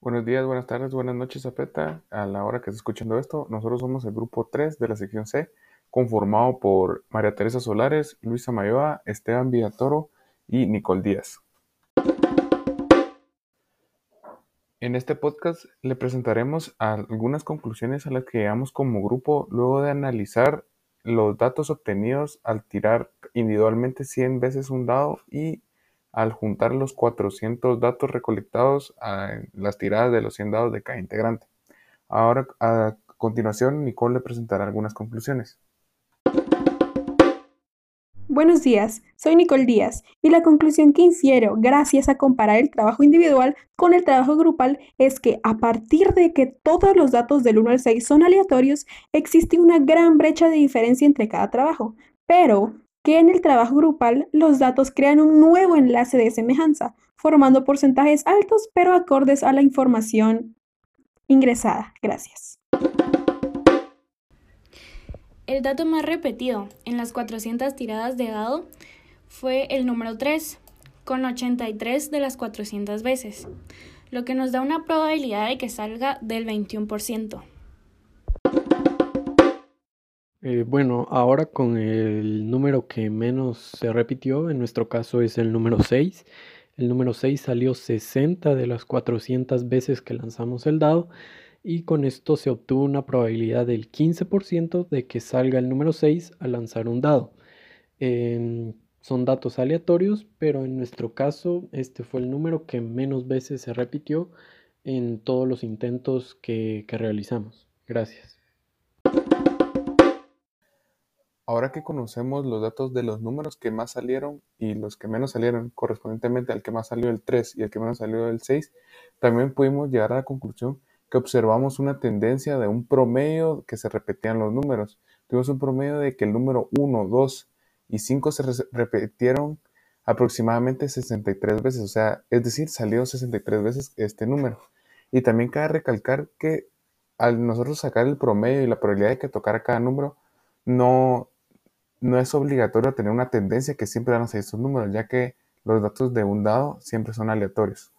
Buenos días, buenas tardes, buenas noches, Zapeta. A la hora que esté escuchando esto, nosotros somos el grupo 3 de la sección C, conformado por María Teresa Solares, Luisa Mayoa, Esteban Villatoro y Nicole Díaz. En este podcast le presentaremos algunas conclusiones a las que llegamos como grupo luego de analizar los datos obtenidos al tirar individualmente 100 veces un dado y al juntar los 400 datos recolectados en las tiradas de los 100 dados de cada integrante. Ahora, a continuación, Nicole le presentará algunas conclusiones. Buenos días, soy Nicole Díaz y la conclusión que infiero gracias a comparar el trabajo individual con el trabajo grupal es que a partir de que todos los datos del 1 al 6 son aleatorios, existe una gran brecha de diferencia entre cada trabajo, pero que en el trabajo grupal los datos crean un nuevo enlace de semejanza, formando porcentajes altos pero acordes a la información ingresada. Gracias. El dato más repetido en las 400 tiradas de dado fue el número 3, con 83 de las 400 veces, lo que nos da una probabilidad de que salga del 21%. Eh, bueno, ahora con el número que menos se repitió, en nuestro caso es el número 6. El número 6 salió 60 de las 400 veces que lanzamos el dado y con esto se obtuvo una probabilidad del 15% de que salga el número 6 al lanzar un dado. Son datos aleatorios, pero en nuestro caso este fue el número que menos veces se repitió en todos los intentos que, que realizamos. Gracias. Ahora que conocemos los datos de los números que más salieron y los que menos salieron, correspondientemente al que más salió el 3 y al que menos salió el 6, también pudimos llegar a la conclusión que observamos una tendencia de un promedio que se repetían los números. Tuvimos un promedio de que el número 1, 2 y 5 se repitieron aproximadamente 63 veces, o sea, es decir, salió 63 veces este número. Y también cabe recalcar que al nosotros sacar el promedio y la probabilidad de que tocara cada número, no, no es obligatorio tener una tendencia que siempre dan a estos números, ya que los datos de un dado siempre son aleatorios.